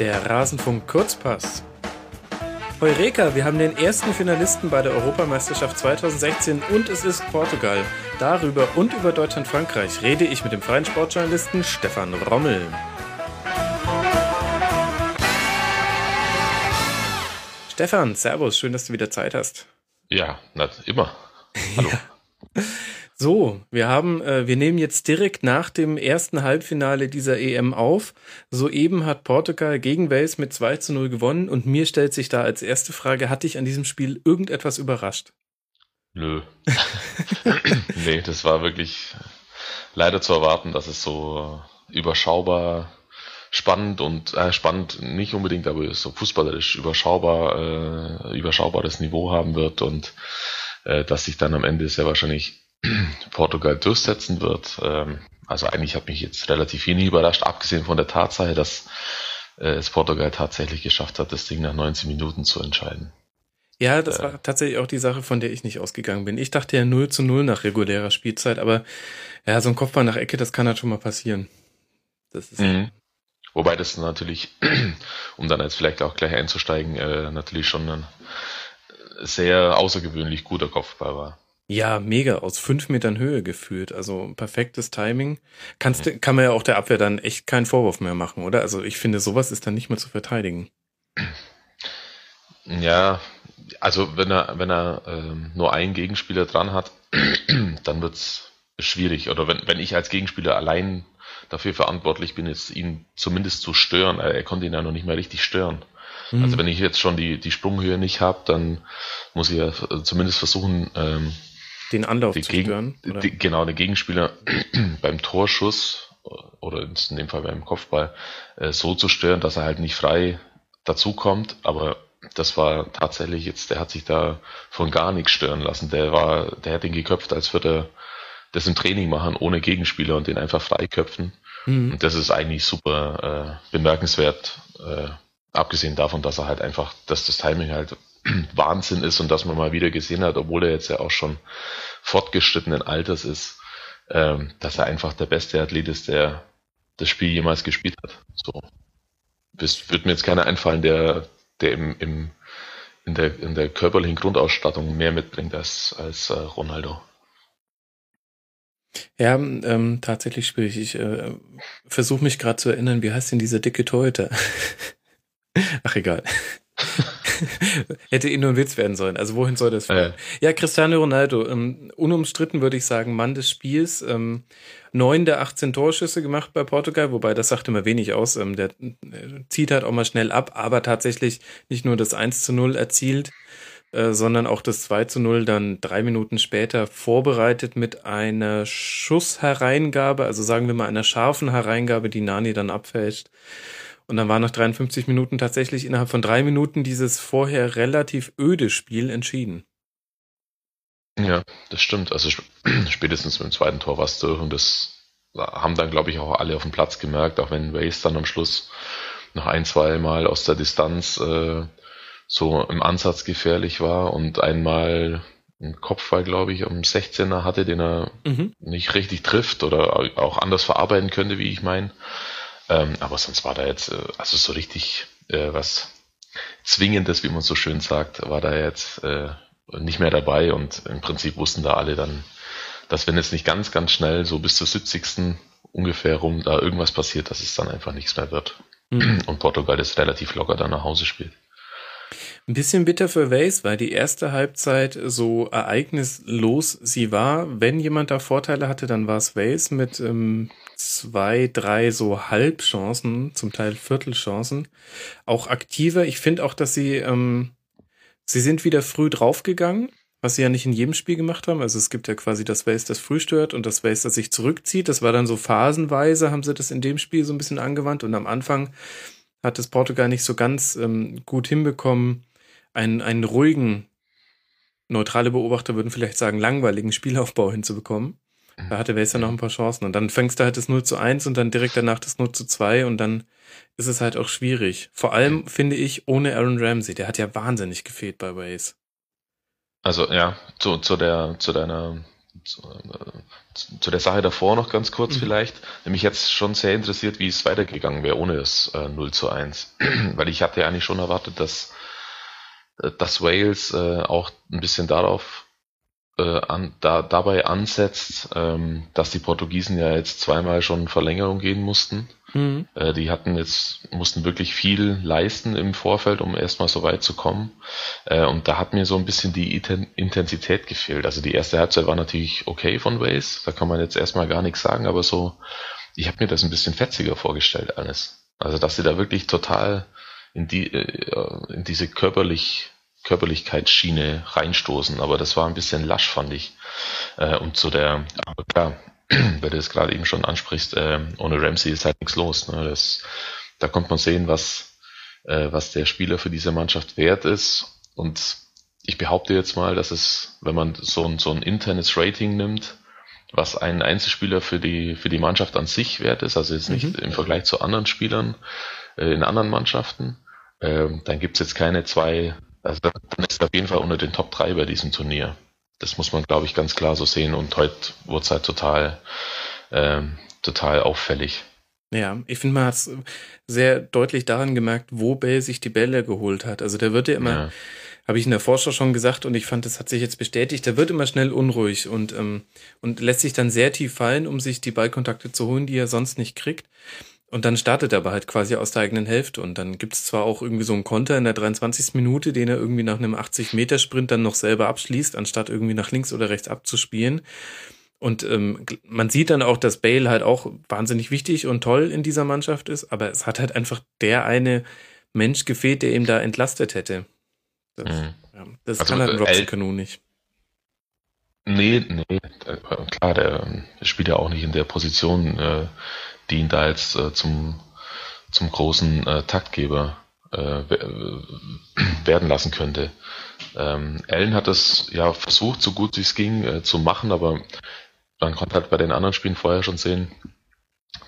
Der Rasenfunk Kurzpass. Heureka, wir haben den ersten Finalisten bei der Europameisterschaft 2016 und es ist Portugal. Darüber und über Deutschland-Frankreich rede ich mit dem freien Sportjournalisten Stefan Rommel. Stefan, Servus, schön, dass du wieder Zeit hast. Ja, na, immer. Hallo. Ja. So, wir haben, äh, wir nehmen jetzt direkt nach dem ersten Halbfinale dieser EM auf. Soeben hat Portugal gegen Wales mit 2 zu 0 gewonnen und mir stellt sich da als erste Frage, hat dich an diesem Spiel irgendetwas überrascht? Nö. nee, das war wirklich leider zu erwarten, dass es so überschaubar spannend und äh, spannend nicht unbedingt, aber so fußballerisch überschaubar, äh, überschaubares Niveau haben wird und äh, dass sich dann am Ende sehr wahrscheinlich Portugal durchsetzen wird. Ähm, also eigentlich hat mich jetzt relativ wenig überrascht, abgesehen von der Tatsache, dass äh, es Portugal tatsächlich geschafft hat, das Ding nach 19 Minuten zu entscheiden. Ja, das äh, war tatsächlich auch die Sache, von der ich nicht ausgegangen bin. Ich dachte ja 0 zu 0 nach regulärer Spielzeit, aber ja, so ein Kopfball nach Ecke, das kann halt schon mal passieren. Das ist mhm. Wobei das natürlich, um dann jetzt vielleicht auch gleich einzusteigen, äh, natürlich schon ein sehr außergewöhnlich guter Kopfball war. Ja, mega, aus fünf Metern Höhe geführt. Also perfektes Timing. Kannst. Kann man ja auch der Abwehr dann echt keinen Vorwurf mehr machen, oder? Also ich finde, sowas ist dann nicht mehr zu verteidigen. Ja, also wenn er, wenn er ähm, nur einen Gegenspieler dran hat, dann wird's schwierig. Oder wenn, wenn ich als Gegenspieler allein dafür verantwortlich bin, jetzt ihn zumindest zu stören. Er, er konnte ihn ja noch nicht mehr richtig stören. Mhm. Also wenn ich jetzt schon die, die Sprunghöhe nicht habe, dann muss ich ja zumindest versuchen, ähm, den Anlauf zu stören. Die, genau, der Gegenspieler beim Torschuss oder in dem Fall beim Kopfball äh, so zu stören, dass er halt nicht frei dazukommt. Aber das war tatsächlich jetzt, der hat sich da von gar nichts stören lassen. Der war, der hat ihn geköpft, als würde er das im Training machen, ohne Gegenspieler und den einfach freiköpfen. Mhm. Und das ist eigentlich super äh, bemerkenswert, äh, abgesehen davon, dass er halt einfach, dass das Timing halt Wahnsinn ist und dass man mal wieder gesehen hat, obwohl er jetzt ja auch schon fortgeschrittenen Alters ist, ähm, dass er einfach der beste Athlet ist, der das Spiel jemals gespielt hat. So. Das wird mir jetzt keiner einfallen, der, der im, im, in, der, in der körperlichen Grundausstattung mehr mitbringt als, als äh, Ronaldo. Ja, ähm, tatsächlich schwierig. Ich äh, versuche mich gerade zu erinnern, wie heißt denn dieser dicke Torhüter? Ach egal. Hätte eh nur ein Witz werden sollen. Also wohin soll das führen? Ja, ja Cristiano Ronaldo, ähm, unumstritten würde ich sagen, Mann des Spiels. Ähm, neun der 18 Torschüsse gemacht bei Portugal, wobei das sagt immer wenig aus. Ähm, der äh, zieht halt auch mal schnell ab, aber tatsächlich nicht nur das 1 zu 0 erzielt, äh, sondern auch das 2 zu 0 dann drei Minuten später vorbereitet mit einer Schusshereingabe, also sagen wir mal einer scharfen Hereingabe, die Nani dann abfälscht. Und dann war nach 53 Minuten tatsächlich innerhalb von drei Minuten dieses vorher relativ öde Spiel entschieden. Ja, das stimmt. Also spätestens mit dem zweiten Tor war es durch und das haben dann, glaube ich, auch alle auf dem Platz gemerkt, auch wenn Waze dann am Schluss noch ein, zwei Mal aus der Distanz äh, so im Ansatz gefährlich war und einmal einen Kopfball, glaube ich, um 16er hatte, den er mhm. nicht richtig trifft oder auch anders verarbeiten könnte, wie ich meine. Ähm, aber sonst war da jetzt, äh, also so richtig äh, was Zwingendes, wie man so schön sagt, war da jetzt äh, nicht mehr dabei und im Prinzip wussten da alle dann, dass wenn jetzt nicht ganz, ganz schnell so bis zur 70. ungefähr rum da irgendwas passiert, dass es dann einfach nichts mehr wird. Mhm. Und Portugal ist relativ locker dann nach Hause spielt. Ein bisschen bitter für Waze, weil die erste Halbzeit so ereignislos sie war. Wenn jemand da Vorteile hatte, dann war es Waze mit ähm, zwei, drei so Halbchancen, zum Teil Viertelchancen. Auch aktiver. Ich finde auch, dass sie, ähm, sie sind wieder früh draufgegangen, was sie ja nicht in jedem Spiel gemacht haben. Also es gibt ja quasi das Waze, das früh stört und das Waze, das sich zurückzieht. Das war dann so phasenweise, haben sie das in dem Spiel so ein bisschen angewandt und am Anfang hat es Portugal nicht so ganz ähm, gut hinbekommen, einen, einen ruhigen, neutrale Beobachter würden vielleicht sagen, langweiligen Spielaufbau hinzubekommen. Mhm. Da hatte Wales ja noch ein paar Chancen. Und dann fängst du halt das 0 zu 1 und dann direkt danach das 0 zu 2 und dann ist es halt auch schwierig. Vor allem finde ich ohne Aaron Ramsey. Der hat ja wahnsinnig gefehlt bei Waze. Also ja, zu, zu der, zu deiner zu der Sache davor noch ganz kurz mhm. vielleicht. Nämlich jetzt schon sehr interessiert, wie es weitergegangen wäre ohne das äh, 0 zu 1. Weil ich hatte ja eigentlich schon erwartet, dass, äh, dass Wales äh, auch ein bisschen darauf äh, an, da, dabei ansetzt, ähm, dass die Portugiesen ja jetzt zweimal schon Verlängerung gehen mussten. Mhm. Äh, die hatten jetzt, mussten wirklich viel leisten im Vorfeld, um erstmal so weit zu kommen. Äh, und da hat mir so ein bisschen die Intensität gefehlt. Also die erste Halbzeit war natürlich okay von Wales, da kann man jetzt erstmal gar nichts sagen, aber so, ich habe mir das ein bisschen fetziger vorgestellt alles. Also dass sie da wirklich total in die äh, in diese körperlich Körperlichkeitsschiene reinstoßen, aber das war ein bisschen lasch, fand ich. Äh, und zu der, aber klar, weil du es gerade eben schon ansprichst, äh, ohne Ramsey ist halt nichts los. Ne? Das, da kommt man sehen, was, äh, was der Spieler für diese Mannschaft wert ist. Und ich behaupte jetzt mal, dass es, wenn man so ein, so ein internes Rating nimmt, was ein Einzelspieler für die, für die Mannschaft an sich wert ist, also jetzt nicht mhm. im Vergleich zu anderen Spielern äh, in anderen Mannschaften, äh, dann gibt's jetzt keine zwei also dann ist er auf jeden Fall unter den Top 3 bei diesem Turnier. Das muss man, glaube ich, ganz klar so sehen. Und heute wurde es halt total, ähm, total auffällig. Ja, ich finde, man hat es sehr deutlich daran gemerkt, wo Bell sich die Bälle geholt hat. Also der wird ja immer, ja. habe ich in der Vorschau schon gesagt und ich fand, das hat sich jetzt bestätigt, der wird immer schnell unruhig und, ähm, und lässt sich dann sehr tief fallen, um sich die Ballkontakte zu holen, die er sonst nicht kriegt. Und dann startet er aber halt quasi aus der eigenen Hälfte. Und dann gibt's zwar auch irgendwie so einen Konter in der 23. Minute, den er irgendwie nach einem 80-Meter-Sprint dann noch selber abschließt, anstatt irgendwie nach links oder rechts abzuspielen. Und ähm, man sieht dann auch, dass Bale halt auch wahnsinnig wichtig und toll in dieser Mannschaft ist, aber es hat halt einfach der eine Mensch gefehlt, der ihm da entlastet hätte. Das, mhm. ja, das also, kann halt ein Robson äh, Canoe nicht. Nee, nee, klar, der spielt ja auch nicht in der Position, äh, die ihn da jetzt äh, zum, zum großen äh, Taktgeber äh, werden lassen könnte. Ähm, Allen hat das ja versucht, so gut wie es ging, äh, zu machen, aber man konnte halt bei den anderen Spielen vorher schon sehen,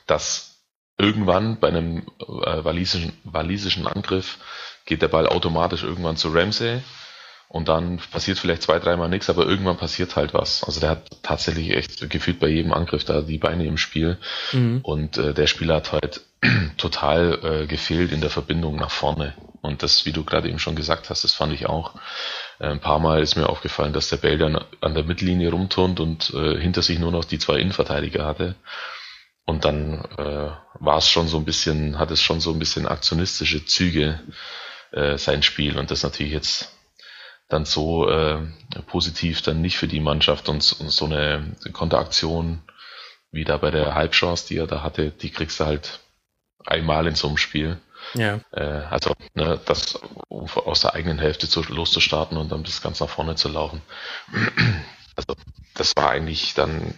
dass irgendwann bei einem äh, walisischen, walisischen Angriff geht der Ball automatisch irgendwann zu Ramsey und dann passiert vielleicht zwei, dreimal nichts, aber irgendwann passiert halt was. Also der hat tatsächlich echt gefühlt bei jedem Angriff da die Beine im Spiel. Mhm. Und äh, der Spieler hat halt total äh, gefehlt in der Verbindung nach vorne. Und das, wie du gerade eben schon gesagt hast, das fand ich auch. Äh, ein paar Mal ist mir aufgefallen, dass der Bell dann an der Mittellinie rumturnt und äh, hinter sich nur noch die zwei Innenverteidiger hatte. Und dann äh, war es schon so ein bisschen, hat es schon so ein bisschen aktionistische Züge, äh, sein Spiel. Und das natürlich jetzt dann so äh, positiv dann nicht für die Mannschaft und, und so eine Konteraktion wie da bei der Halbchance, die er da hatte, die kriegst du halt einmal in so einem Spiel. Ja. Äh, also ne, das um aus der eigenen Hälfte zu, loszustarten und dann bis ganz nach vorne zu laufen. Also das war eigentlich dann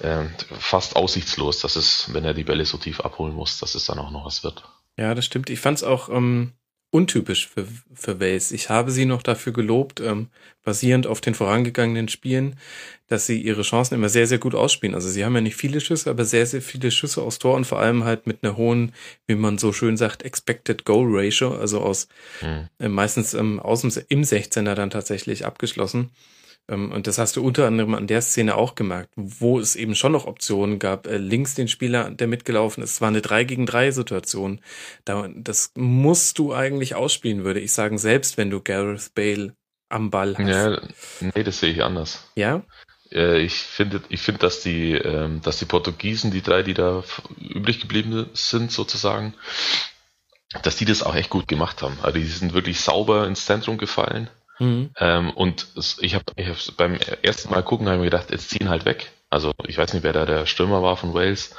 äh, fast aussichtslos, dass es, wenn er die Bälle so tief abholen muss, dass es dann auch noch was wird. Ja, das stimmt. Ich fand es auch ähm, untypisch für, für Wales. Ich habe sie noch dafür gelobt, ähm, basierend auf den vorangegangenen Spielen, dass sie ihre Chancen immer sehr, sehr gut ausspielen. Also sie haben ja nicht viele Schüsse, aber sehr, sehr viele Schüsse aus Tor und vor allem halt mit einer hohen, wie man so schön sagt, Expected Goal Ratio, also aus mhm. äh, meistens ähm, aus dem, im 16er dann tatsächlich abgeschlossen. Ähm, und das hast du unter anderem an der Szene auch gemerkt, wo es eben schon noch Optionen gab. Äh, links den Spieler, der mitgelaufen ist, war eine 3 gegen 3 Situation. das musst du eigentlich ausspielen, würde ich sagen, selbst wenn du Gareth Bale am Ball hast. Ja, nee, das sehe ich anders. Ja? Äh, ich finde, ich finde, dass die, ähm, dass die Portugiesen, die drei, die da übrig geblieben sind, sozusagen, dass die das auch echt gut gemacht haben. Also die sind wirklich sauber ins Zentrum gefallen Mhm. Ähm, und ich habe hab beim ersten Mal gucken, habe ich mir gedacht, jetzt ziehen halt weg. Also ich weiß nicht, wer da der Stürmer war von Wales,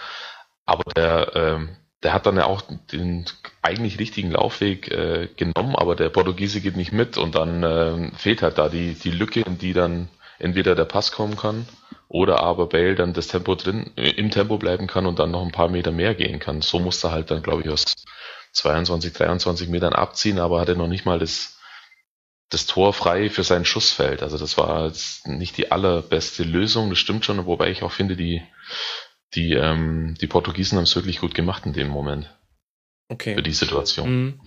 aber der, ähm, der hat dann ja auch den eigentlich richtigen Laufweg äh, genommen, aber der Portugiese geht nicht mit und dann äh, fehlt halt da die, die Lücke, in die dann entweder der Pass kommen kann oder aber Bale dann das Tempo drin, im Tempo bleiben kann und dann noch ein paar Meter mehr gehen kann. So musste halt dann, glaube ich, aus 22, 23 Metern abziehen, aber hatte noch nicht mal das, das Tor frei für sein Schussfeld. Also das war jetzt nicht die allerbeste Lösung, das stimmt schon, wobei ich auch finde, die, die, ähm, die Portugiesen haben es wirklich gut gemacht in dem Moment. Okay. Für die Situation. Mhm.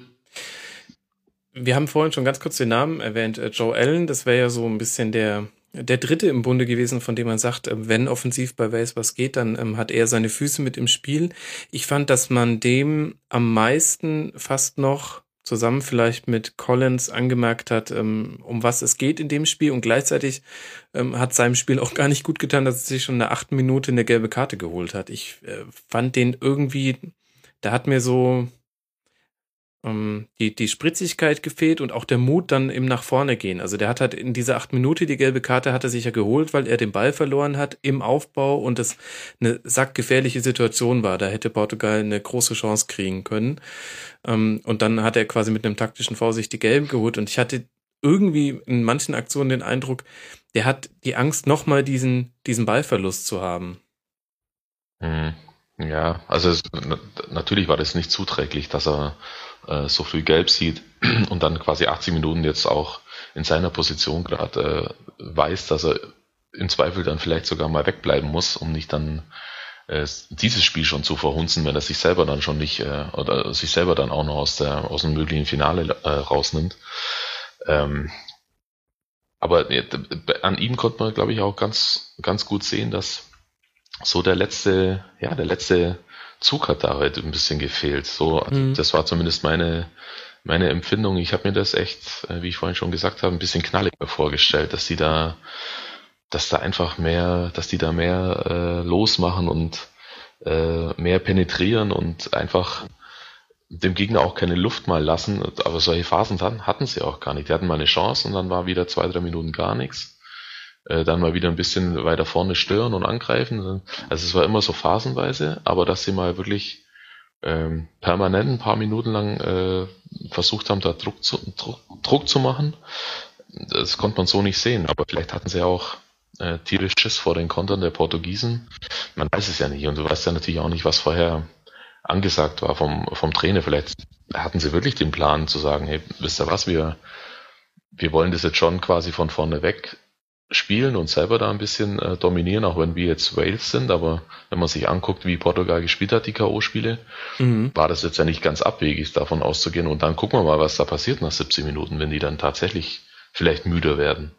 Wir haben vorhin schon ganz kurz den Namen erwähnt, äh, Joe Allen, das wäre ja so ein bisschen der, der Dritte im Bunde gewesen, von dem man sagt, äh, wenn offensiv bei Wales was geht, dann ähm, hat er seine Füße mit im Spiel. Ich fand, dass man dem am meisten fast noch zusammen vielleicht mit Collins angemerkt hat, ähm, um was es geht in dem Spiel und gleichzeitig ähm, hat seinem Spiel auch gar nicht gut getan, dass er sich schon in der achten Minute eine gelbe Karte geholt hat. Ich äh, fand den irgendwie, da hat mir so die, die Spritzigkeit gefehlt und auch der Mut dann im nach vorne gehen. Also der hat halt in dieser acht Minute die gelbe Karte hat er sich ja geholt, weil er den Ball verloren hat im Aufbau und das eine sackgefährliche Situation war. Da hätte Portugal eine große Chance kriegen können. Ähm, und dann hat er quasi mit einem taktischen Vorsicht die gelben geholt und ich hatte irgendwie in manchen Aktionen den Eindruck, der hat die Angst, nochmal diesen, diesen Ballverlust zu haben. Mhm. Ja, also es, natürlich war das nicht zuträglich, dass er äh, so früh gelb sieht und dann quasi 80 Minuten jetzt auch in seiner Position gerade äh, weiß, dass er im Zweifel dann vielleicht sogar mal wegbleiben muss, um nicht dann äh, dieses Spiel schon zu verhunzen, wenn er sich selber dann schon nicht äh, oder sich selber dann auch noch aus der aus dem möglichen Finale äh, rausnimmt. Ähm, aber äh, an ihm konnte man, glaube ich, auch ganz ganz gut sehen, dass so der letzte, ja, der letzte Zug hat da halt ein bisschen gefehlt. So, also mhm. das war zumindest meine, meine Empfindung. Ich habe mir das echt, äh, wie ich vorhin schon gesagt habe, ein bisschen knalliger vorgestellt, dass die da, dass da einfach mehr, dass die da mehr äh, losmachen und äh, mehr penetrieren und einfach dem Gegner auch keine Luft mal lassen. Aber solche Phasen hatten sie auch gar nicht. Die hatten mal eine Chance und dann war wieder zwei, drei Minuten gar nichts äh, dann mal wieder ein bisschen weiter vorne stören und angreifen. Also es war immer so phasenweise, aber dass sie mal wirklich ähm, permanent ein paar Minuten lang äh, versucht haben, da Druck zu, Druck, Druck zu machen, das konnte man so nicht sehen. Aber vielleicht hatten sie auch äh, tierisch Schiss vor den Kontern der Portugiesen. Man weiß es ja nicht. Und du weißt ja natürlich auch nicht, was vorher angesagt war vom, vom Trainer. Vielleicht hatten sie wirklich den Plan zu sagen, hey, wisst ihr was, wir, wir wollen das jetzt schon quasi von vorne weg spielen und selber da ein bisschen äh, dominieren, auch wenn wir jetzt Wales sind, aber wenn man sich anguckt, wie Portugal gespielt hat, die K.O.-Spiele, mhm. war das jetzt ja nicht ganz abwegig, davon auszugehen. Und dann gucken wir mal, was da passiert nach 70 Minuten, wenn die dann tatsächlich vielleicht müder werden.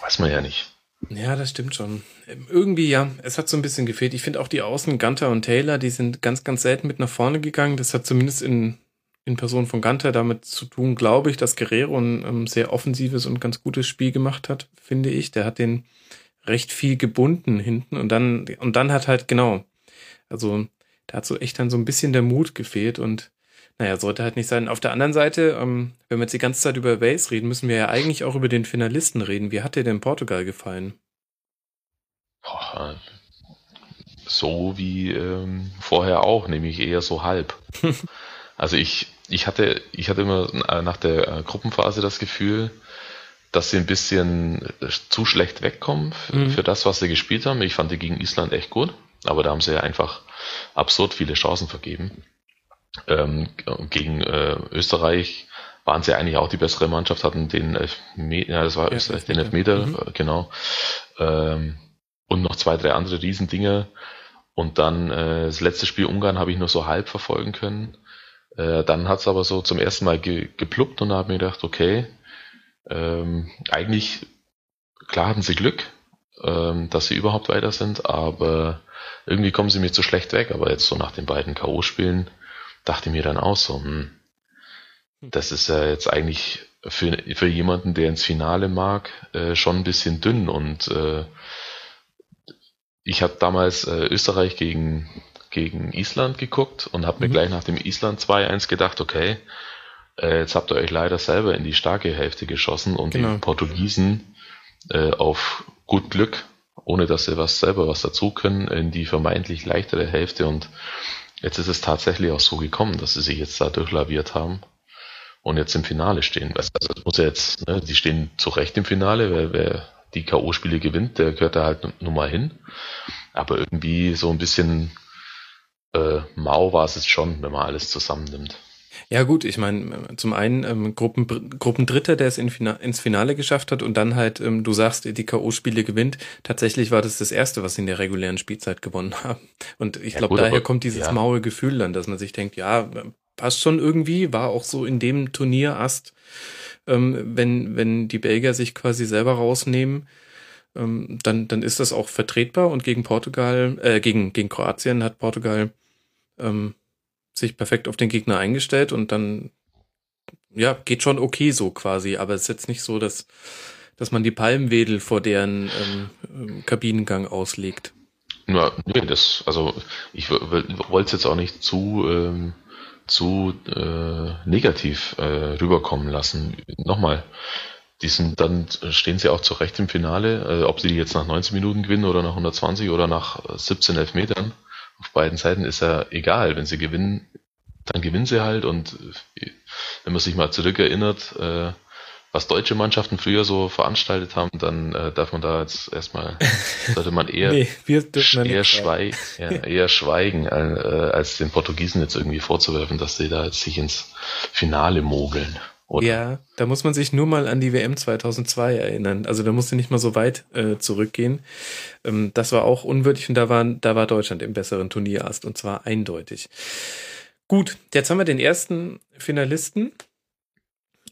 Weiß man ja nicht. Ja, das stimmt schon. Ähm, irgendwie ja, es hat so ein bisschen gefehlt. Ich finde auch die Außen, Gunter und Taylor, die sind ganz, ganz selten mit nach vorne gegangen. Das hat zumindest in in Person von Ganter damit zu tun, glaube ich, dass Guerrero ein ähm, sehr offensives und ganz gutes Spiel gemacht hat, finde ich. Der hat den recht viel gebunden hinten und dann, und dann hat halt, genau, also da hat so echt dann so ein bisschen der Mut gefehlt und naja, sollte halt nicht sein. Auf der anderen Seite, ähm, wenn wir jetzt die ganze Zeit über Wales reden, müssen wir ja eigentlich auch über den Finalisten reden. Wie hat dir denn Portugal gefallen? So wie ähm, vorher auch, nämlich eher so halb. also ich, ich hatte, ich hatte immer nach der äh, Gruppenphase das Gefühl, dass sie ein bisschen äh, zu schlecht wegkommen für, mhm. für, das, was sie gespielt haben. Ich fand die gegen Island echt gut, aber da haben sie ja einfach absurd viele Chancen vergeben. Ähm, gegen äh, Österreich waren sie eigentlich auch die bessere Mannschaft, hatten den Elfmeter, ja, das war ja, Österreich, den Elfmeter, mhm. Äh, genau. Ähm, und noch zwei, drei andere Riesendinger. Und dann äh, das letzte Spiel Ungarn habe ich nur so halb verfolgen können. Äh, dann hat es aber so zum ersten Mal ge gepluppt und da habe ich mir gedacht, okay, ähm, eigentlich, klar hatten sie Glück, ähm, dass sie überhaupt weiter sind, aber irgendwie kommen sie mir zu schlecht weg. Aber jetzt so nach den beiden K.O.-Spielen dachte ich mir dann auch so, hm, das ist ja jetzt eigentlich für, für jemanden, der ins Finale mag, äh, schon ein bisschen dünn. Und äh, ich habe damals äh, Österreich gegen gegen Island geguckt und habe mir mhm. gleich nach dem Island 2-1 gedacht, okay, äh, jetzt habt ihr euch leider selber in die starke Hälfte geschossen und genau. die Portugiesen äh, auf gut Glück, ohne dass sie was selber was dazu können, in die vermeintlich leichtere Hälfte und jetzt ist es tatsächlich auch so gekommen, dass sie sich jetzt da durchlaviert haben und jetzt im Finale stehen. Also das muss ja jetzt, ne, die stehen zu Recht im Finale, weil wer die K.O.-Spiele gewinnt, der gehört da halt nun mal hin. Aber irgendwie so ein bisschen äh, mau war es jetzt schon, wenn man alles zusammennimmt. Ja gut, ich meine, zum einen ähm, Gruppen, Gruppendritter, der es in Fina ins Finale geschafft hat und dann halt, ähm, du sagst, die K.O.-Spiele gewinnt. Tatsächlich war das das Erste, was sie in der regulären Spielzeit gewonnen haben. Und ich ja, glaube, daher aber, kommt dieses ja. maue Gefühl dann, dass man sich denkt, ja, passt schon irgendwie, war auch so in dem Turnierast, ähm, wenn, wenn die Belgier sich quasi selber rausnehmen. ähm, dann, dann ist das auch vertretbar und gegen Portugal, äh, gegen, gegen Kroatien hat Portugal ähm, sich perfekt auf den Gegner eingestellt und dann, ja, geht schon okay so quasi, aber es ist jetzt nicht so, dass, dass man die Palmwedel vor deren ähm, ähm Kabinengang auslegt. Ja, nee, das, also ich wollte es jetzt auch nicht zu, ähm, zu äh, negativ äh, rüberkommen lassen. Nochmal, die sind, dann stehen sie auch zu Recht im Finale, äh, ob sie die jetzt nach 90 Minuten gewinnen oder nach 120 oder nach 17 Elfmetern. Auf beiden Seiten ist ja egal. Wenn sie gewinnen, dann gewinnen sie halt und äh, wenn man sich mal zurückerinnert, äh, was deutsche Mannschaften früher so veranstaltet haben, dann äh, darf man da jetzt erstmal, sollte man eher, nee, eher, schweigen, ja, eher schweigen, äh, als den Portugiesen jetzt irgendwie vorzuwerfen, dass sie da jetzt sich ins Finale mogeln. Oder? Ja, da muss man sich nur mal an die WM 2002 erinnern. Also da musste nicht mal so weit äh, zurückgehen. Ähm, das war auch unwürdig und da, waren, da war Deutschland im besseren Turnierast und zwar eindeutig. Gut, jetzt haben wir den ersten Finalisten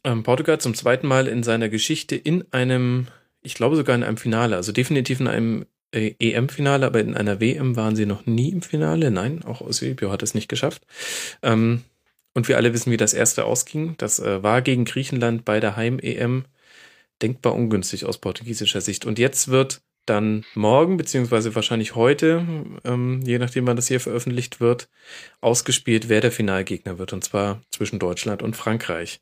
ähm, Portugal zum zweiten Mal in seiner Geschichte in einem, ich glaube sogar in einem Finale, also definitiv in einem äh, EM-Finale, aber in einer WM waren sie noch nie im Finale. Nein, auch Eusebio hat es nicht geschafft. Ähm, und wir alle wissen, wie das erste ausging. Das äh, war gegen Griechenland bei der Heim-EM denkbar ungünstig aus portugiesischer Sicht. Und jetzt wird dann morgen, beziehungsweise wahrscheinlich heute, ähm, je nachdem wann das hier veröffentlicht wird, ausgespielt, wer der Finalgegner wird. Und zwar zwischen Deutschland und Frankreich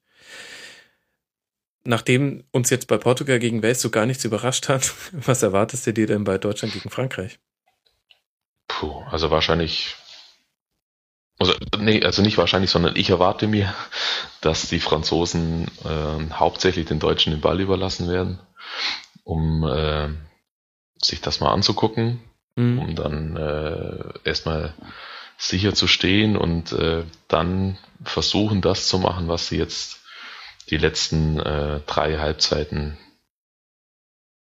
nachdem uns jetzt bei Portugal gegen Wales so gar nichts überrascht hat, was erwartest du dir denn bei Deutschland gegen Frankreich? Puh, also wahrscheinlich, also, nee, also nicht wahrscheinlich, sondern ich erwarte mir, dass die Franzosen äh, hauptsächlich den Deutschen den Ball überlassen werden, um äh, sich das mal anzugucken, mhm. um dann äh, erstmal sicher zu stehen und äh, dann versuchen, das zu machen, was sie jetzt die letzten äh, drei Halbzeiten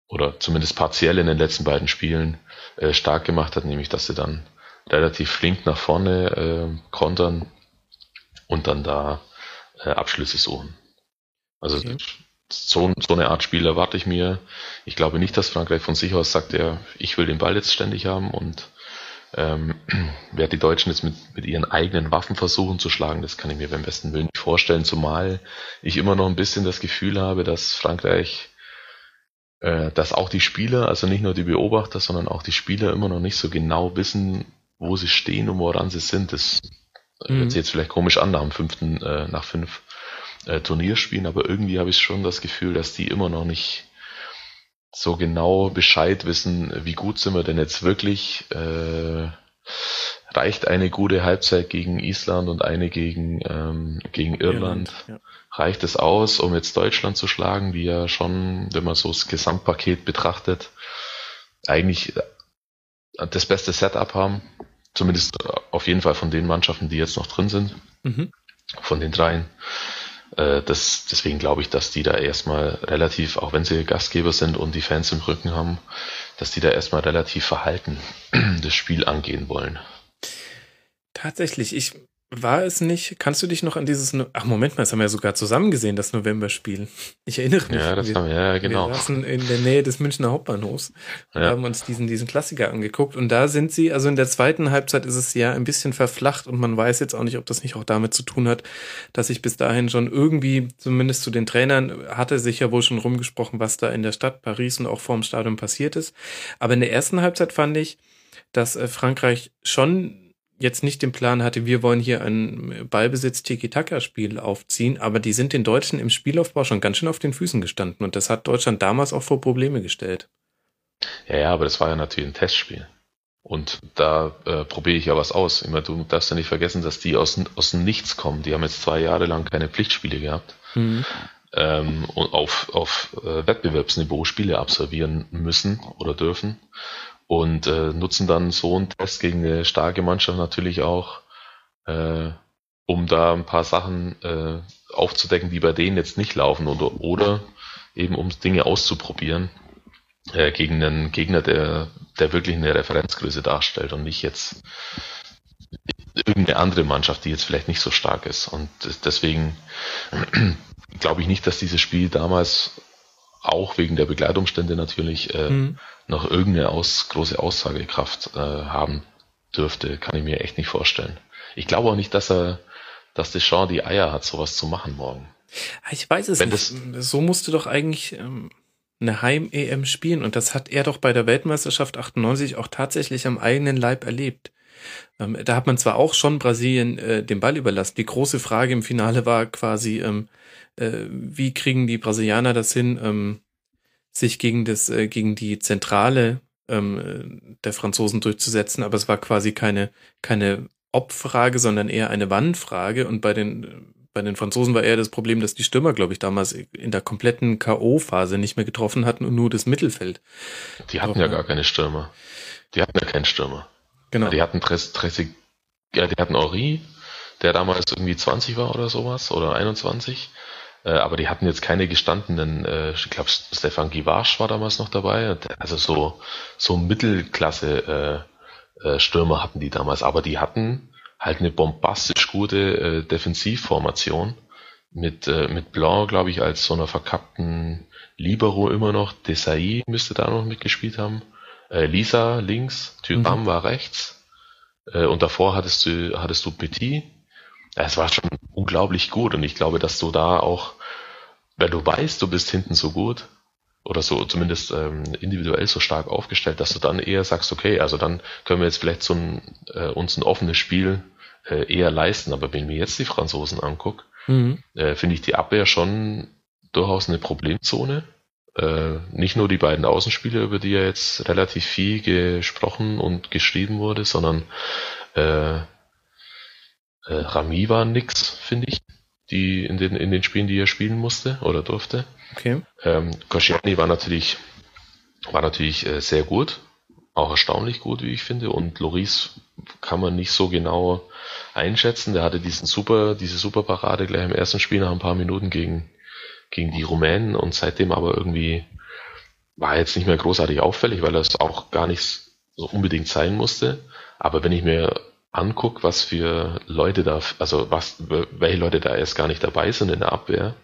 oder zumindest partiell in den letzten beiden Spielen äh, stark gemacht hat, nämlich dass sie dann relativ flink nach vorne äh, kontern und dann da äh, Abschlüsse suchen. Also okay. so, so eine Art Spiel erwarte ich mir. Ich glaube nicht, dass Frankreich von sich aus sagt, ja, ich will den Ball jetzt ständig haben und ähm, wer die Deutschen jetzt mit, mit ihren eigenen Waffen versuchen zu schlagen, das kann ich mir beim besten Willen nicht vorstellen, zumal ich immer noch ein bisschen das Gefühl habe, dass Frankreich, äh, dass auch die Spieler, also nicht nur die Beobachter, sondern auch die Spieler immer noch nicht so genau wissen, wo sie stehen und woran sie sind. Das mhm. hört sich jetzt vielleicht komisch an nach dem fünften, äh, nach fünf äh, Turnierspielen, aber irgendwie habe ich schon das Gefühl, dass die immer noch nicht so genau Bescheid wissen, wie gut sind wir denn jetzt wirklich. Äh, reicht eine gute Halbzeit gegen Island und eine gegen, ähm, gegen Irland. Irland ja. Reicht es aus, um jetzt Deutschland zu schlagen, die ja schon, wenn man so das Gesamtpaket betrachtet, eigentlich das beste Setup haben. Zumindest auf jeden Fall von den Mannschaften, die jetzt noch drin sind. Mhm. Von den dreien. Äh, das, deswegen glaube ich, dass die da erstmal relativ, auch wenn sie Gastgeber sind und die Fans im Rücken haben, dass die da erstmal relativ verhalten das Spiel angehen wollen. Tatsächlich, ich war es nicht, kannst du dich noch an dieses, ach Moment mal, das haben wir ja sogar zusammen gesehen, das Novemberspiel. Ich erinnere mich. Ja, das wir, haben wir, ja, genau. Wir saßen in der Nähe des Münchner Hauptbahnhofs und ja. haben uns diesen, diesen Klassiker angeguckt und da sind sie, also in der zweiten Halbzeit ist es ja ein bisschen verflacht und man weiß jetzt auch nicht, ob das nicht auch damit zu tun hat, dass ich bis dahin schon irgendwie, zumindest zu den Trainern, hatte sich ja wohl schon rumgesprochen, was da in der Stadt Paris und auch vorm Stadion passiert ist. Aber in der ersten Halbzeit fand ich, dass äh, Frankreich schon jetzt nicht den Plan hatte, wir wollen hier ein Ballbesitz-Tiki-Taka-Spiel aufziehen, aber die sind den Deutschen im Spielaufbau schon ganz schön auf den Füßen gestanden und das hat Deutschland damals auch vor Probleme gestellt. Ja, ja, aber das war ja natürlich ein Testspiel. Und da äh, probiere ich ja was aus. Immer, du darfst ja nicht vergessen, dass die aus, aus dem Nichts kommen. Die haben jetzt zwei Jahre lang keine Pflichtspiele gehabt. Mhm. Ähm, und auf, auf äh, Wettbewerbsniveau Spiele absolvieren müssen oder dürfen und äh, nutzen dann so einen Test gegen eine starke Mannschaft natürlich auch, äh, um da ein paar Sachen äh, aufzudecken, die bei denen jetzt nicht laufen oder, oder eben um Dinge auszuprobieren äh, gegen einen Gegner, der, der wirklich eine Referenzgröße darstellt und nicht jetzt irgendeine andere Mannschaft, die jetzt vielleicht nicht so stark ist. Und deswegen glaube ich nicht, dass dieses Spiel damals auch wegen der Begleitumstände natürlich äh, mhm. noch irgendeine aus, große Aussagekraft äh, haben dürfte, kann ich mir echt nicht vorstellen. Ich glaube auch nicht, dass er, dass Deschamps die Eier hat, sowas zu machen morgen. Ich weiß es Wenn nicht. so musste doch eigentlich ähm, eine Heim-EM spielen und das hat er doch bei der Weltmeisterschaft 98 auch tatsächlich am eigenen Leib erlebt. Ähm, da hat man zwar auch schon Brasilien äh, den Ball überlassen. Die große Frage im Finale war quasi, ähm, äh, wie kriegen die Brasilianer das hin, ähm, sich gegen das, äh, gegen die Zentrale ähm, der Franzosen durchzusetzen, aber es war quasi keine, keine Ob-Frage, sondern eher eine Wann-Frage und bei den bei den Franzosen war eher das Problem, dass die Stürmer, glaube ich, damals in der kompletten K.O.-Phase nicht mehr getroffen hatten und nur das Mittelfeld. Die hatten ja gar keine Stürmer. Die hatten ja keinen Stürmer. Genau. Die hatten Tres, Tressig, ja, die hatten Ori, der damals irgendwie 20 war oder sowas, oder 21. Äh, aber die hatten jetzt keine gestandenen, äh, ich glaube, Stefan Givasch war damals noch dabei. Also so, so Mittelklasse äh, äh, Stürmer hatten die damals, aber die hatten halt eine bombastisch gute äh, Defensivformation mit, äh, mit Blanc, glaube ich, als so einer verkappten Libero immer noch. Desai müsste da noch mitgespielt haben. Äh, Lisa links, Tyram mhm. war rechts. Und davor hattest du, hattest du Petit es war schon unglaublich gut und ich glaube, dass du da auch, wenn du weißt, du bist hinten so gut oder so zumindest ähm, individuell so stark aufgestellt, dass du dann eher sagst, okay, also dann können wir jetzt vielleicht so ein, äh, uns ein offenes Spiel äh, eher leisten. Aber wenn ich mir jetzt die Franzosen angucke, mhm. äh, finde ich die Abwehr schon durchaus eine Problemzone. Äh, nicht nur die beiden Außenspieler, über die ja jetzt relativ viel gesprochen und geschrieben wurde, sondern äh, äh, Rami war nix, finde ich, die in den, in den Spielen, die er spielen musste oder durfte. Okay. Ähm, Koscielny war natürlich, war natürlich äh, sehr gut, auch erstaunlich gut, wie ich finde. Und Loris kann man nicht so genau einschätzen. Der hatte diesen super, diese super Parade gleich im ersten Spiel nach ein paar Minuten gegen, gegen die Rumänen und seitdem aber irgendwie war jetzt nicht mehr großartig auffällig, weil er es auch gar nicht so unbedingt sein musste. Aber wenn ich mir angucke, was für Leute da, also was, welche Leute da erst gar nicht dabei sind in der Abwehr,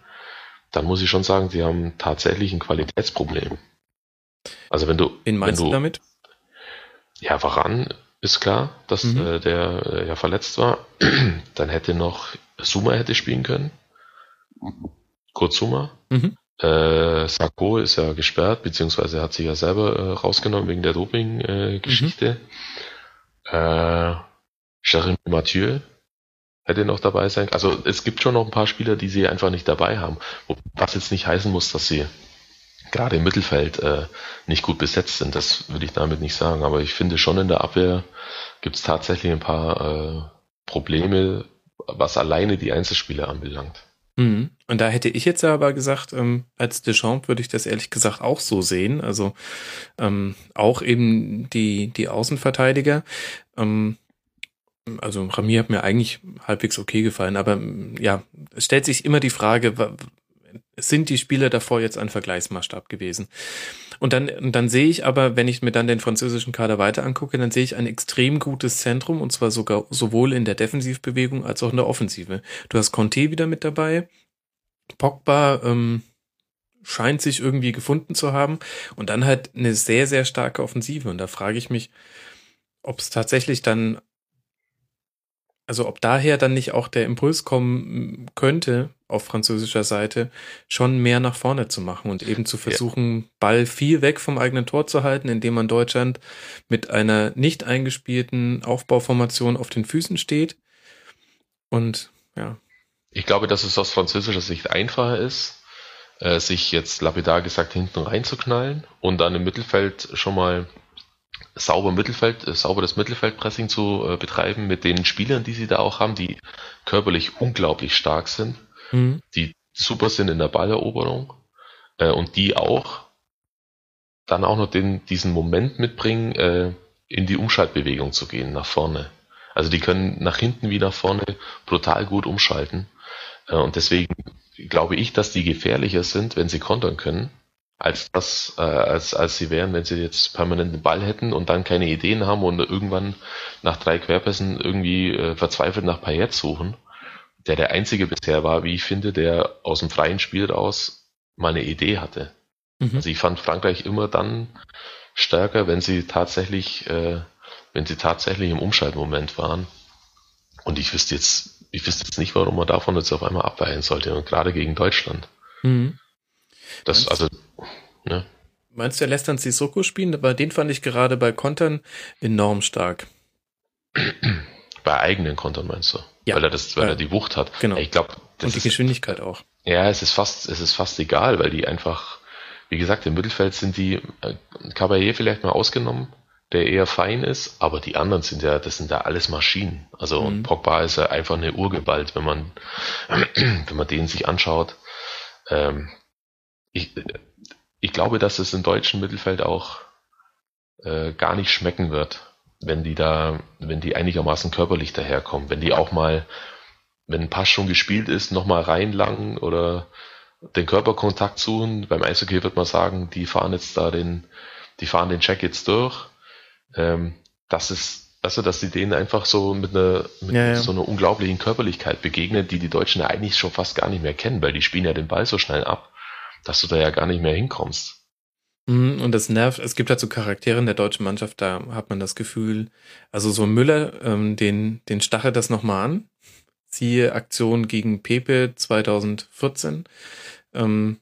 dann muss ich schon sagen, sie haben tatsächlich ein Qualitätsproblem. Also wenn du, Wen meinst wenn du damit? Ja, Varan ist klar, dass mhm. äh, der äh, ja verletzt war. dann hätte noch Suma hätte spielen können. Kurt Suma. Mhm. Äh, Sako ist ja gesperrt, beziehungsweise hat sich ja selber äh, rausgenommen wegen der Doping-Geschichte. Äh, mhm. Jeremy Mathieu hätte noch dabei sein. Also es gibt schon noch ein paar Spieler, die sie einfach nicht dabei haben. Was jetzt nicht heißen muss, dass sie gerade im Mittelfeld äh, nicht gut besetzt sind. Das würde ich damit nicht sagen. Aber ich finde schon in der Abwehr gibt es tatsächlich ein paar äh, Probleme, was alleine die Einzelspieler anbelangt. Mhm. Und da hätte ich jetzt aber gesagt, ähm, als Deschamps würde ich das ehrlich gesagt auch so sehen. Also ähm, auch eben die, die Außenverteidiger. Ähm, also Rami hat mir eigentlich halbwegs okay gefallen, aber ja, es stellt sich immer die Frage, sind die Spieler davor jetzt ein Vergleichsmaßstab gewesen? Und dann, und dann sehe ich aber, wenn ich mir dann den französischen Kader weiter angucke, dann sehe ich ein extrem gutes Zentrum und zwar sogar sowohl in der Defensivbewegung als auch in der Offensive. Du hast Conte wieder mit dabei, Pogba ähm, scheint sich irgendwie gefunden zu haben und dann halt eine sehr, sehr starke Offensive. Und da frage ich mich, ob es tatsächlich dann also ob daher dann nicht auch der Impuls kommen könnte, auf französischer Seite, schon mehr nach vorne zu machen und eben zu versuchen, ja. Ball viel weg vom eigenen Tor zu halten, indem man Deutschland mit einer nicht eingespielten Aufbauformation auf den Füßen steht. Und ja. Ich glaube, dass es aus französischer Sicht einfacher ist, äh, sich jetzt lapidar gesagt hinten reinzuknallen und dann im Mittelfeld schon mal sauber Mittelfeld, äh, sauberes Mittelfeldpressing zu äh, betreiben mit den Spielern, die sie da auch haben, die körperlich unglaublich stark sind, mhm. die super sind in der Balleroberung äh, und die auch dann auch noch den, diesen Moment mitbringen, äh, in die Umschaltbewegung zu gehen, nach vorne. Also die können nach hinten wie nach vorne brutal gut umschalten. Äh, und deswegen glaube ich, dass die gefährlicher sind, wenn sie kontern können, als das, äh, als, als sie wären, wenn sie jetzt permanent den Ball hätten und dann keine Ideen haben und irgendwann nach drei Querpässen irgendwie äh, verzweifelt nach Payet suchen, der der einzige bisher war, wie ich finde, der aus dem freien Spiel raus mal eine Idee hatte. Mhm. Also ich fand Frankreich immer dann stärker, wenn sie tatsächlich, äh, wenn sie tatsächlich im Umschaltmoment waren. Und ich wüsste jetzt, ich wüsste jetzt nicht, warum man davon jetzt auf einmal abweichen sollte. Und gerade gegen Deutschland. Mhm. Das, meinst, also, ne? Meinst du, er lässt dann Sissoko spielen? Weil den fand ich gerade bei Kontern enorm stark. Bei eigenen Kontern meinst du? Ja. Weil er das, weil ja. er die Wucht hat. Genau. Ich glaube, und die Geschwindigkeit auch. Ja, es ist fast, es ist fast egal, weil die einfach, wie gesagt, im Mittelfeld sind die, äh, Caballé vielleicht mal ausgenommen, der eher fein ist, aber die anderen sind ja, das sind ja alles Maschinen. Also mhm. und Pogba ist ja einfach eine Urgewalt, wenn man, wenn man den sich anschaut. Ähm, ich, ich glaube, dass es im deutschen Mittelfeld auch äh, gar nicht schmecken wird, wenn die da, wenn die einigermaßen körperlich daherkommen, wenn die auch mal wenn ein Pass schon gespielt ist, nochmal reinlangen oder den Körperkontakt suchen. Beim Eishockey wird man sagen, die fahren jetzt da den, die fahren den Check jetzt durch. Ähm, das ist, also, dass sie denen einfach so mit einer, mit ja, ja. so einer unglaublichen Körperlichkeit begegnen, die die Deutschen ja eigentlich schon fast gar nicht mehr kennen, weil die spielen ja den Ball so schnell ab, dass du da ja gar nicht mehr hinkommst. Mhm, und das nervt, es gibt halt so Charaktere in der deutschen Mannschaft, da hat man das Gefühl, also so Müller, ähm, den, den stachelt das nochmal an, Siehe Aktion gegen Pepe 2014. Ähm,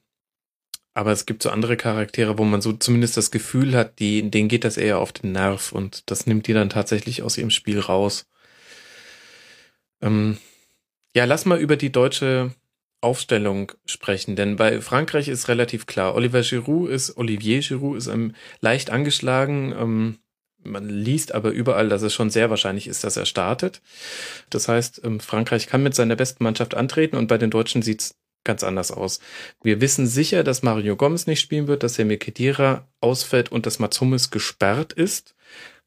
aber es gibt so andere Charaktere, wo man so zumindest das Gefühl hat, die, denen geht das eher auf den Nerv und das nimmt die dann tatsächlich aus ihrem Spiel raus. Ähm, ja, lass mal über die deutsche Aufstellung sprechen, denn bei Frankreich ist relativ klar, Oliver Giroud ist, Olivier Giroud ist ähm, leicht angeschlagen, ähm, man liest aber überall, dass es schon sehr wahrscheinlich ist, dass er startet. Das heißt, ähm, Frankreich kann mit seiner besten Mannschaft antreten und bei den Deutschen sieht's ganz anders aus. Wir wissen sicher, dass Mario Gomez nicht spielen wird, dass der Kedira ausfällt und dass Mats Hummels gesperrt ist.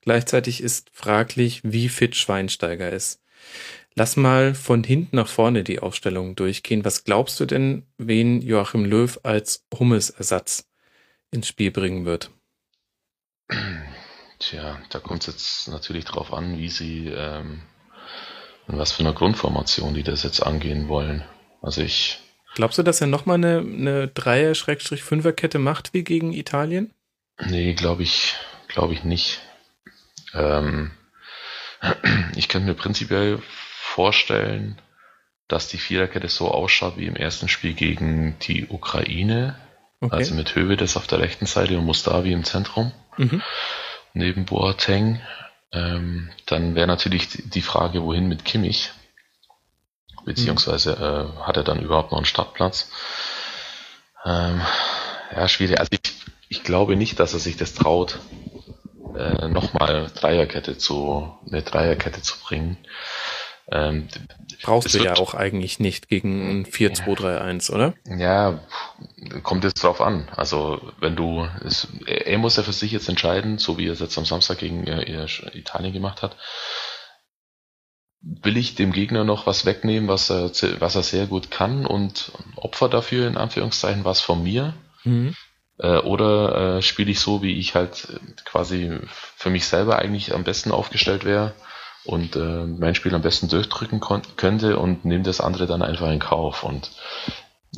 Gleichzeitig ist fraglich, wie fit Schweinsteiger ist. Lass mal von hinten nach vorne die Aufstellung durchgehen. Was glaubst du denn, wen Joachim Löw als Hummels Ersatz ins Spiel bringen wird? Tja, da kommt es jetzt natürlich drauf an, wie sie, ähm, in was für einer Grundformation die das jetzt angehen wollen. Also ich. Glaubst du, dass er nochmal eine, eine Dreier-Fünfer-Kette macht wie gegen Italien? Nee, glaube ich, glaube ich nicht. Ähm, ich könnte mir prinzipiell vorstellen, dass die Viererkette so ausschaut wie im ersten Spiel gegen die Ukraine. Okay. Also mit Hövedes auf der rechten Seite und Mustavi im Zentrum. Mhm neben Boateng. Ähm, dann wäre natürlich die Frage, wohin mit Kimmich? Beziehungsweise äh, hat er dann überhaupt noch einen Startplatz? Ähm, ja, schwierig. Also ich, ich glaube nicht, dass er sich das traut, äh, nochmal Dreierkette zu, eine Dreierkette zu bringen. Ähm, Brauchst du ja auch eigentlich nicht gegen ein 4-2-3-1, oder? Ja, kommt jetzt drauf an. Also wenn du, es, er muss ja für sich jetzt entscheiden, so wie er es jetzt am Samstag gegen äh, Italien gemacht hat. Will ich dem Gegner noch was wegnehmen, was er, was er sehr gut kann und Opfer dafür in Anführungszeichen was von mir? Mhm. Äh, oder äh, spiele ich so, wie ich halt quasi für mich selber eigentlich am besten aufgestellt wäre? Und äh, mein Spiel am besten durchdrücken könnte und nimmt das andere dann einfach in Kauf. Und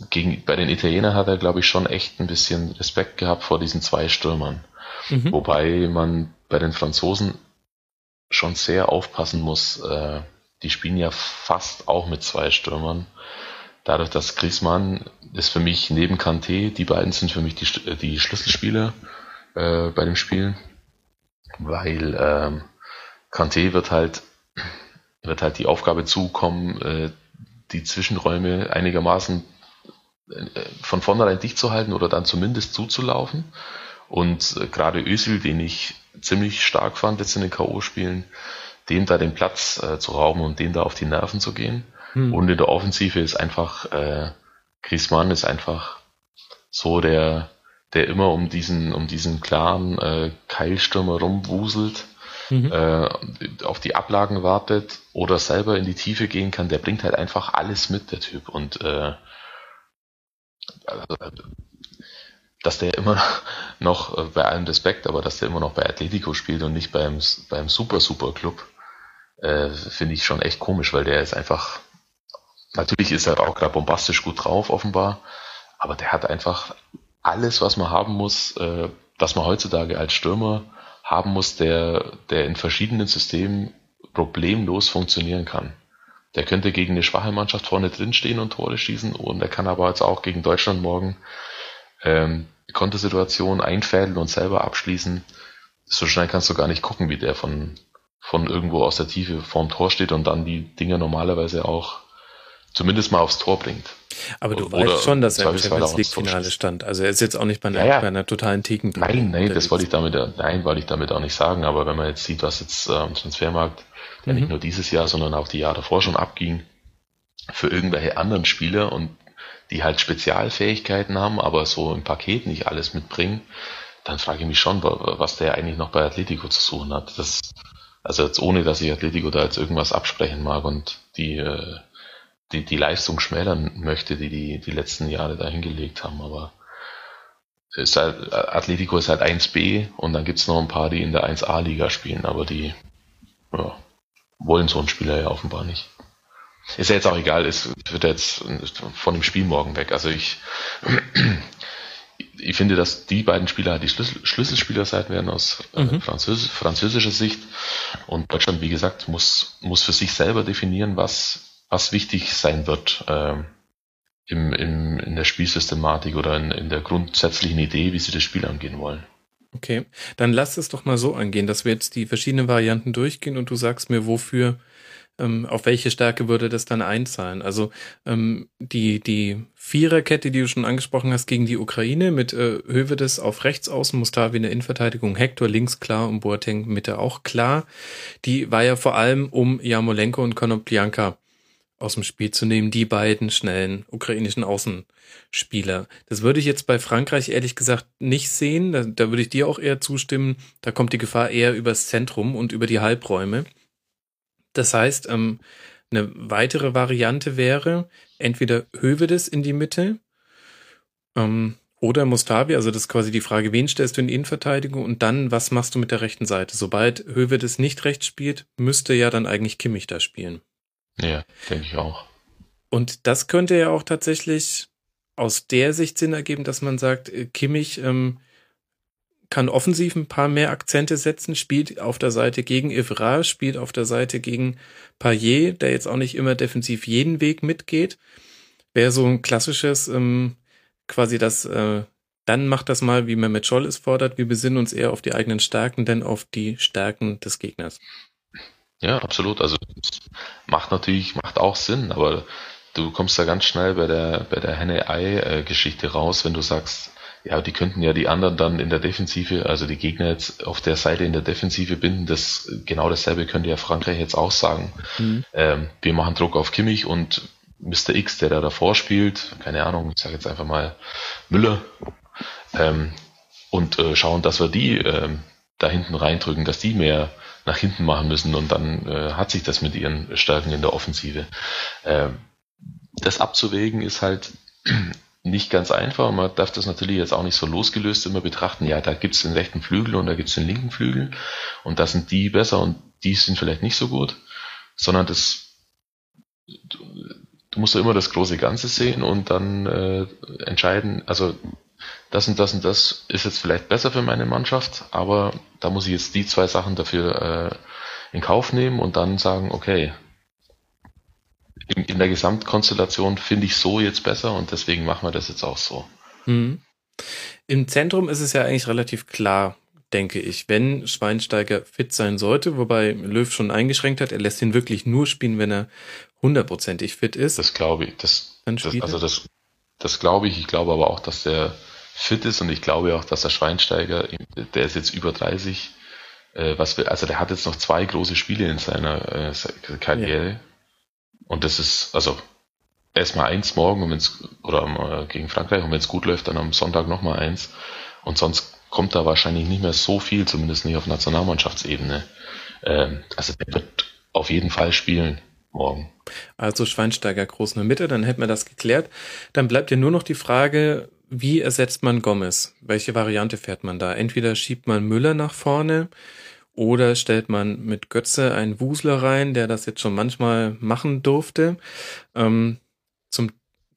gegen, bei den Italienern hat er, glaube ich, schon echt ein bisschen Respekt gehabt vor diesen zwei Stürmern. Mhm. Wobei man bei den Franzosen schon sehr aufpassen muss. Äh, die spielen ja fast auch mit zwei Stürmern. Dadurch, dass Griezmann ist für mich neben Kanté, die beiden sind für mich die, die Schlüsselspieler äh, bei dem Spiel, weil ähm, Kanté wird halt, wird halt die Aufgabe zukommen, äh, die Zwischenräume einigermaßen äh, von vornherein dicht zu halten oder dann zumindest zuzulaufen. Und äh, gerade Özil, den ich ziemlich stark fand jetzt in den K.O.-Spielen, dem da den Platz äh, zu rauben und dem da auf die Nerven zu gehen. Hm. Und in der Offensive ist einfach, äh, Griezmann ist einfach so der, der immer um diesen, um diesen klaren äh, Keilstürmer rumwuselt mhm. äh, auf die Ablagen wartet oder selber in die Tiefe gehen kann, der bringt halt einfach alles mit, der Typ. Und äh, dass der immer noch, äh, bei allem Respekt, aber dass der immer noch bei Atletico spielt und nicht beim, beim Super Super Club, äh, finde ich schon echt komisch, weil der ist einfach, natürlich ist er auch gerade bombastisch gut drauf, offenbar, aber der hat einfach alles, was man haben muss, äh, dass man heutzutage als Stürmer haben muss, der, der in verschiedenen Systemen problemlos funktionieren kann. Der könnte gegen eine schwache Mannschaft vorne drin stehen und Tore schießen und er kann aber jetzt auch gegen Deutschland morgen ähm, Kontosituationen einfädeln und selber abschließen. So schnell kannst du gar nicht gucken, wie der von, von irgendwo aus der Tiefe vorm Tor steht und dann die Dinge normalerweise auch zumindest mal aufs Tor bringt. Aber du Oder weißt schon, dass er im Champions League Finale stand. Also er ist jetzt auch nicht bei einer, ja, ja. bei einer totalen Theken. Nein, nein, das wollte ich damit, nein, wollte ich damit auch nicht sagen. Aber wenn man jetzt sieht, was jetzt äh, am Transfermarkt, der mhm. nicht nur dieses Jahr, sondern auch die Jahre davor schon abging, für irgendwelche anderen Spieler und die halt Spezialfähigkeiten haben, aber so im Paket nicht alles mitbringen, dann frage ich mich schon, was der eigentlich noch bei Atletico zu suchen hat. Das, also jetzt ohne, dass ich Atletico da jetzt irgendwas absprechen mag und die äh, die, die Leistung schmälern möchte, die, die die letzten Jahre da hingelegt haben. Aber ist halt, Atletico ist halt 1b und dann gibt's noch ein paar, die in der 1a-Liga spielen, aber die ja, wollen so einen Spieler ja offenbar nicht. Ist ja jetzt auch egal, es wird jetzt von dem Spiel morgen weg. Also ich, ich finde, dass die beiden Spieler die Schlüssel, Schlüsselspieler sein werden aus äh, mhm. Französ französischer Sicht. Und Deutschland, wie gesagt, muss, muss für sich selber definieren, was, was wichtig sein wird äh, im, im, in der Spielsystematik oder in, in der grundsätzlichen Idee, wie sie das Spiel angehen wollen. Okay, dann lass es doch mal so angehen, dass wir jetzt die verschiedenen Varianten durchgehen und du sagst mir, wofür, ähm, auf welche Stärke würde das dann einzahlen. Also ähm, die, die Viererkette, die du schon angesprochen hast, gegen die Ukraine mit äh, Hövedes auf rechts außen, Mustavi in der Innenverteidigung, Hector links klar und Boateng Mitte auch klar. Die war ja vor allem um Jamolenko und Konoplyanka aus dem Spiel zu nehmen, die beiden schnellen ukrainischen Außenspieler. Das würde ich jetzt bei Frankreich ehrlich gesagt nicht sehen. Da, da würde ich dir auch eher zustimmen. Da kommt die Gefahr eher übers Zentrum und über die Halbräume. Das heißt, ähm, eine weitere Variante wäre entweder Hövedes in die Mitte ähm, oder Mustavi. Also das ist quasi die Frage, wen stellst du in Innenverteidigung und dann, was machst du mit der rechten Seite? Sobald Hövedes nicht rechts spielt, müsste ja dann eigentlich Kimmich da spielen. Ja, denke ich auch. Und das könnte ja auch tatsächlich aus der Sicht Sinn ergeben, dass man sagt, äh, Kimmich ähm, kann offensiv ein paar mehr Akzente setzen, spielt auf der Seite gegen Evra, spielt auf der Seite gegen Payet, der jetzt auch nicht immer defensiv jeden Weg mitgeht. Wäre so ein klassisches, ähm, quasi das, äh, dann macht das mal, wie Mehmet Scholl es fordert, wir besinnen uns eher auf die eigenen Stärken, denn auf die Stärken des Gegners. Ja, absolut. Also macht natürlich, macht auch Sinn, aber du kommst da ganz schnell bei der bei der Henne-Ei-Geschichte raus, wenn du sagst, ja, die könnten ja die anderen dann in der Defensive, also die Gegner jetzt auf der Seite in der Defensive binden. Das genau dasselbe könnte ja Frankreich jetzt auch sagen. Mhm. Ähm, wir machen Druck auf Kimmich und Mr. X, der da davor spielt, keine Ahnung, ich sage jetzt einfach mal Müller, ähm, und äh, schauen, dass wir die ähm, da hinten reindrücken, dass die mehr nach hinten machen müssen und dann äh, hat sich das mit ihren Stärken in der Offensive. Äh, das abzuwägen ist halt nicht ganz einfach. Man darf das natürlich jetzt auch nicht so losgelöst immer betrachten. Ja, da gibt's den rechten Flügel und da gibt's den linken Flügel und da sind die besser und die sind vielleicht nicht so gut, sondern das du, du musst ja immer das große Ganze sehen und dann äh, entscheiden, also das und das und das ist jetzt vielleicht besser für meine Mannschaft, aber da muss ich jetzt die zwei Sachen dafür äh, in Kauf nehmen und dann sagen, okay, in, in der Gesamtkonstellation finde ich so jetzt besser und deswegen machen wir das jetzt auch so. Mhm. Im Zentrum ist es ja eigentlich relativ klar, denke ich, wenn Schweinsteiger fit sein sollte, wobei Löw schon eingeschränkt hat, er lässt ihn wirklich nur spielen, wenn er hundertprozentig fit ist. Das glaube ich. Das, das also das, das glaube ich. Ich glaube aber auch, dass der fit ist und ich glaube auch, dass der Schweinsteiger, der ist jetzt über 30, äh, was wir, also der hat jetzt noch zwei große Spiele in seiner äh, Karriere ja. und das ist, also erstmal eins morgen und wenn's, oder äh, gegen Frankreich und wenn es gut läuft, dann am Sonntag nochmal eins und sonst kommt da wahrscheinlich nicht mehr so viel, zumindest nicht auf Nationalmannschaftsebene. Ähm, also der wird auf jeden Fall spielen morgen. Also Schweinsteiger groß in der Mitte, dann hätten wir das geklärt. Dann bleibt ja nur noch die Frage, wie ersetzt man Gomez? Welche Variante fährt man da? Entweder schiebt man Müller nach vorne oder stellt man mit Götze einen Wusler rein, der das jetzt schon manchmal machen durfte. Ähm, zum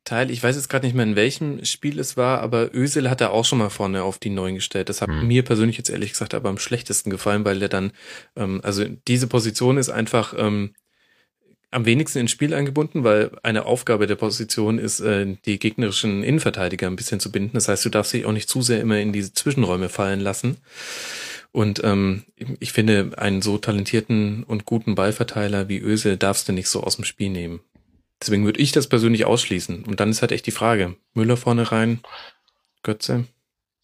Teil, ich weiß jetzt gerade nicht mehr, in welchem Spiel es war, aber Ösel hat er auch schon mal vorne auf die neuen gestellt. Das hat hm. mir persönlich jetzt ehrlich gesagt aber am schlechtesten gefallen, weil der dann, ähm, also diese Position ist einfach ähm, am wenigsten ins Spiel eingebunden, weil eine Aufgabe der Position ist, äh, die gegnerischen Innenverteidiger ein bisschen zu binden. Das heißt, du darfst dich auch nicht zu sehr immer in diese Zwischenräume fallen lassen. Und ähm, ich finde, einen so talentierten und guten Ballverteiler wie Ösel darfst du nicht so aus dem Spiel nehmen. Deswegen würde ich das persönlich ausschließen. Und dann ist halt echt die Frage, Müller vorne rein, Götze.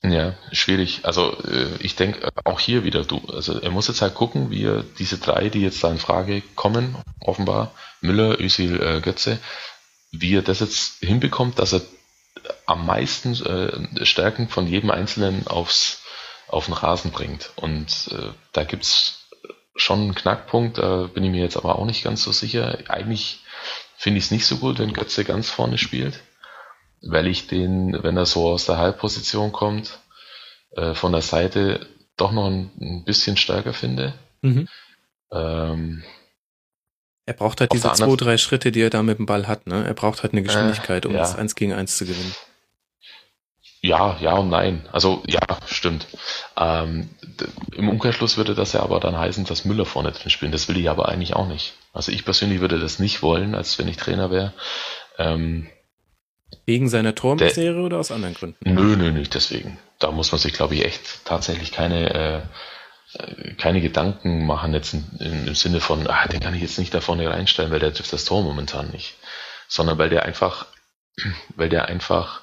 Ja, schwierig. Also äh, ich denke äh, auch hier wieder, du, also er muss jetzt halt gucken, wie er diese drei, die jetzt da in Frage kommen, offenbar, Müller, Özil, äh, Götze, wie er das jetzt hinbekommt, dass er am meisten äh, Stärken von jedem Einzelnen aufs auf den Rasen bringt. Und äh, da gibt's schon einen Knackpunkt, da bin ich mir jetzt aber auch nicht ganz so sicher. Eigentlich finde ich es nicht so gut, wenn Götze ganz vorne spielt, weil ich den, wenn er so aus der Halbposition kommt, äh, von der Seite doch noch ein, ein bisschen stärker finde. Mhm. Ähm, er braucht halt diese zwei, drei Schritte, die er da mit dem Ball hat. Ne? Er braucht halt eine Geschwindigkeit, um äh, ja. das eins gegen eins zu gewinnen. Ja, ja und nein. Also ja, stimmt. Ähm, Im Umkehrschluss würde das ja aber dann heißen, dass Müller vorne drin spielt. Das will ich aber eigentlich auch nicht. Also ich persönlich würde das nicht wollen, als wenn ich Trainer wäre. Ähm, Wegen seiner Tormisere oder aus anderen Gründen? Nö, nö, nicht deswegen. Da muss man sich, glaube ich, echt tatsächlich keine, äh, keine Gedanken machen jetzt in, in, im Sinne von, ah, den kann ich jetzt nicht da vorne reinstellen, weil der trifft das Tor momentan nicht. Sondern weil der einfach, weil der einfach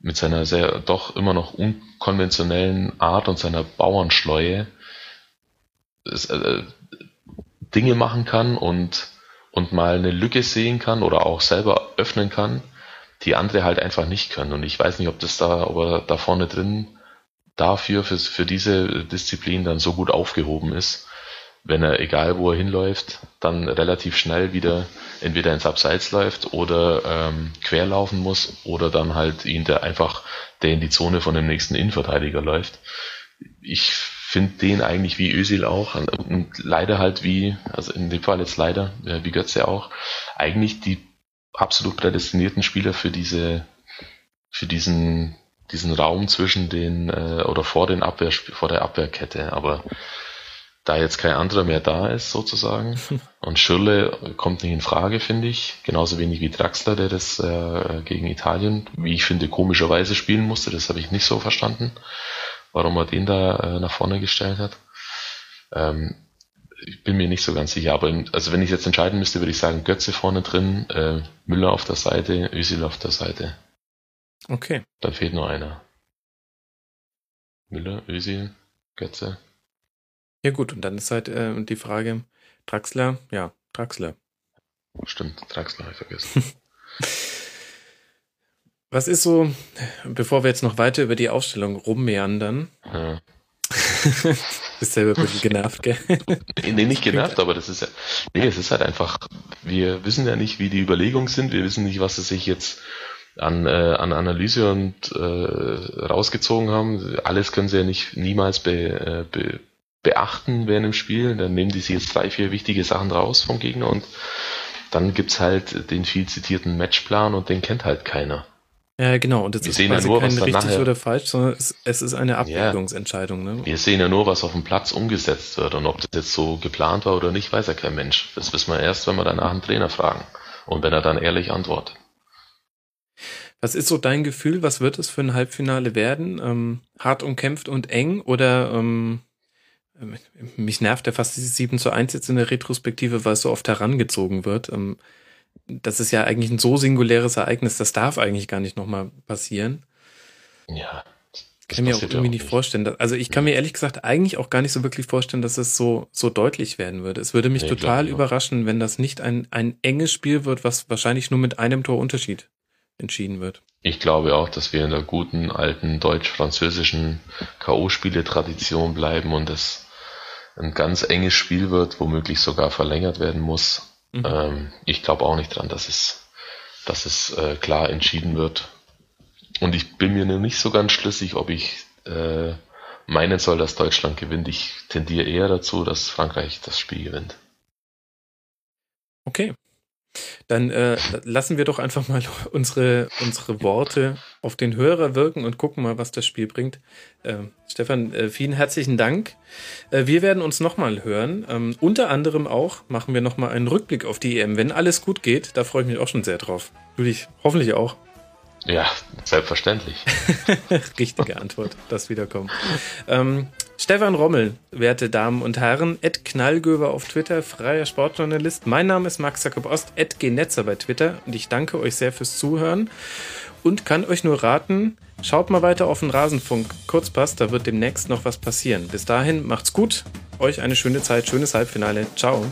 mit seiner sehr doch immer noch unkonventionellen Art und seiner Bauernschleue äh, Dinge machen kann und, und mal eine Lücke sehen kann oder auch selber öffnen kann, die andere halt einfach nicht können. Und ich weiß nicht, ob das da, ob er da vorne drin dafür, für, für diese Disziplin dann so gut aufgehoben ist, wenn er, egal wo er hinläuft, dann relativ schnell wieder entweder ins Abseits läuft oder ähm, querlaufen muss oder dann halt ihn der einfach, der in die Zone von dem nächsten Innenverteidiger läuft. Ich finde den eigentlich wie Özil auch und leider halt wie, also in dem Fall jetzt leider, äh, wie Götze auch, eigentlich die absolut prädestinierten Spieler für diese, für diesen, diesen Raum zwischen den äh, oder vor den Abwehr, vor der Abwehrkette. Aber da jetzt kein anderer mehr da ist, sozusagen. Und Schürle kommt nicht in Frage, finde ich. Genauso wenig wie Draxler, der das äh, gegen Italien, wie ich finde, komischerweise spielen musste. Das habe ich nicht so verstanden, warum er den da äh, nach vorne gestellt hat. Ähm, ich bin mir nicht so ganz sicher, aber also wenn ich jetzt entscheiden müsste, würde ich sagen, Götze vorne drin, äh, Müller auf der Seite, Özil auf der Seite. Okay. Dann fehlt nur einer. Müller, Özil, Götze. Ja gut, und dann ist halt äh, die Frage, Draxler, ja, Draxler. Stimmt, Draxler habe ich vergessen. Was ist so, bevor wir jetzt noch weiter über die Aufstellung rummeandern? Ja. Bist selber ein bisschen genervt, gell? nee, nicht genervt, aber das ist ja, nee, es ist halt einfach, wir wissen ja nicht, wie die Überlegungen sind, wir wissen nicht, was sie sich jetzt an, äh, an Analyse und äh, rausgezogen haben. Alles können sie ja nicht niemals be, äh, be, beachten während dem Spiel. Dann nehmen die sich jetzt drei, vier wichtige Sachen raus vom Gegner und dann gibt's halt den viel zitierten Matchplan und den kennt halt keiner. Ja, genau. Und das wir ist sehen ja nur, kein richtig nachher, oder falsch, sondern es, es ist eine Abwägungsentscheidung. Ne? Wir sehen ja nur, was auf dem Platz umgesetzt wird. Und ob das jetzt so geplant war oder nicht, weiß ja kein Mensch. Das wissen wir erst, wenn wir danach einen Trainer fragen. Und wenn er dann ehrlich antwortet. Was ist so dein Gefühl? Was wird es für ein Halbfinale werden? Ähm, hart umkämpft und eng oder ähm, mich nervt ja fast dieses 7 zu 1 jetzt in der Retrospektive, weil es so oft herangezogen wird. Ähm, das ist ja eigentlich ein so singuläres Ereignis, das darf eigentlich gar nicht nochmal passieren. Ja. Ich kann mir auch irgendwie nicht vorstellen. Dass, also ich kann mir ehrlich gesagt eigentlich auch gar nicht so wirklich vorstellen, dass es so, so deutlich werden würde. Es würde mich nee, total überraschen, wenn das nicht ein, ein enges Spiel wird, was wahrscheinlich nur mit einem Torunterschied entschieden wird. Ich glaube auch, dass wir in der guten alten deutsch-französischen K.O.-Spiele-Tradition bleiben und das ein ganz enges Spiel wird, womöglich sogar verlängert werden muss. Mhm. Ähm, ich glaube auch nicht dran, dass es, dass es äh, klar entschieden wird. Und ich bin mir nur nicht so ganz schlüssig, ob ich äh, meinen soll, dass Deutschland gewinnt. Ich tendiere eher dazu, dass Frankreich das Spiel gewinnt. Okay. Dann äh, lassen wir doch einfach mal unsere, unsere Worte auf den Hörer wirken und gucken mal, was das Spiel bringt. Äh, Stefan, äh, vielen herzlichen Dank. Äh, wir werden uns nochmal hören. Ähm, unter anderem auch machen wir nochmal einen Rückblick auf die EM. Wenn alles gut geht, da freue ich mich auch schon sehr drauf. Du dich hoffentlich auch. Ja, selbstverständlich. Richtige Antwort, das wiederkommt. Ähm, Stefan Rommel, werte Damen und Herren, Ed Knallgöber auf Twitter, freier Sportjournalist. Mein Name ist Max Jakob Ost, Ed Genetzer bei Twitter und ich danke euch sehr fürs Zuhören und kann euch nur raten, schaut mal weiter auf den Rasenfunk Kurzpass, da wird demnächst noch was passieren. Bis dahin, macht's gut, euch eine schöne Zeit, schönes Halbfinale. Ciao.